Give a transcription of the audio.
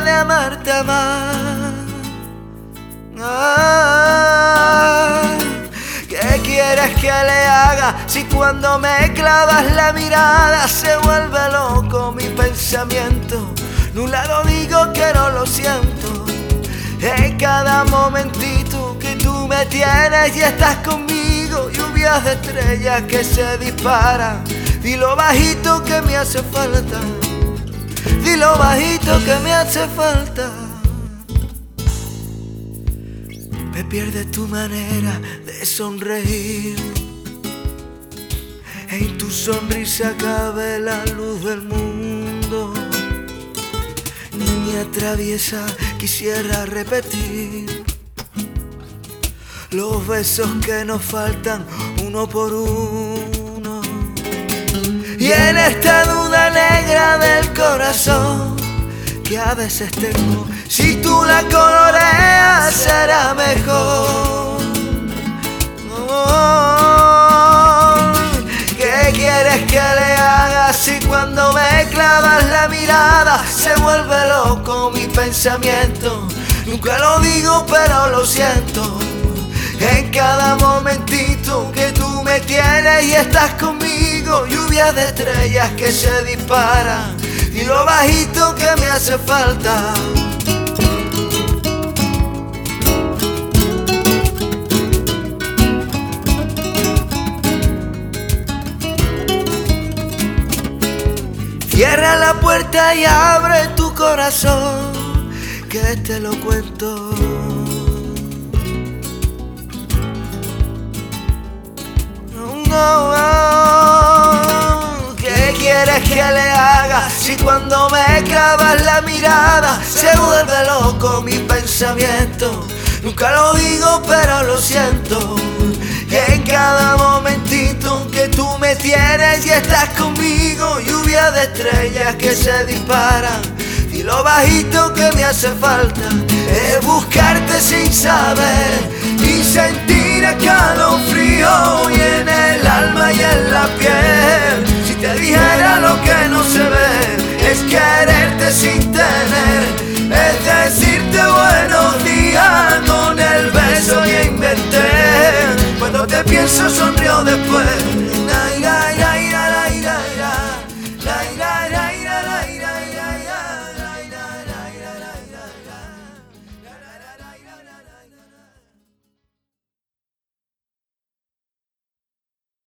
de amarte más. Ah, ¿Qué quieres que le haga si cuando me clavas la mirada se vuelve loco mi pensamiento? De un lado digo que no lo siento. En cada momentito que tú me tienes y estás conmigo, lluvias de estrellas que se disparan. Dilo bajito que me hace falta. Dilo bajito que me hace falta. Me pierde tu manera de sonreír. En tu sonrisa cabe la luz del mundo. Niña traviesa, quisiera repetir los besos que nos faltan uno por uno. Y en esta duda negra del corazón que a veces tengo, si tú la coloreas será mejor. Oh, ¿Qué quieres que le haga si cuando me clavas la mirada se vuelve loco mi pensamiento? Nunca lo digo pero lo siento. Y estás conmigo, lluvias de estrellas que se disparan y lo bajito que me hace falta. Cierra la puerta y abre tu corazón, que te lo cuento. ¿Qué quieres que le haga si cuando me clavas la mirada se vuelve loco mi pensamiento? Nunca lo digo pero lo siento. Y en cada momentito que tú me tienes y estás conmigo, lluvia de estrellas que se disparan. Y lo bajito que me hace falta es buscarte sin saber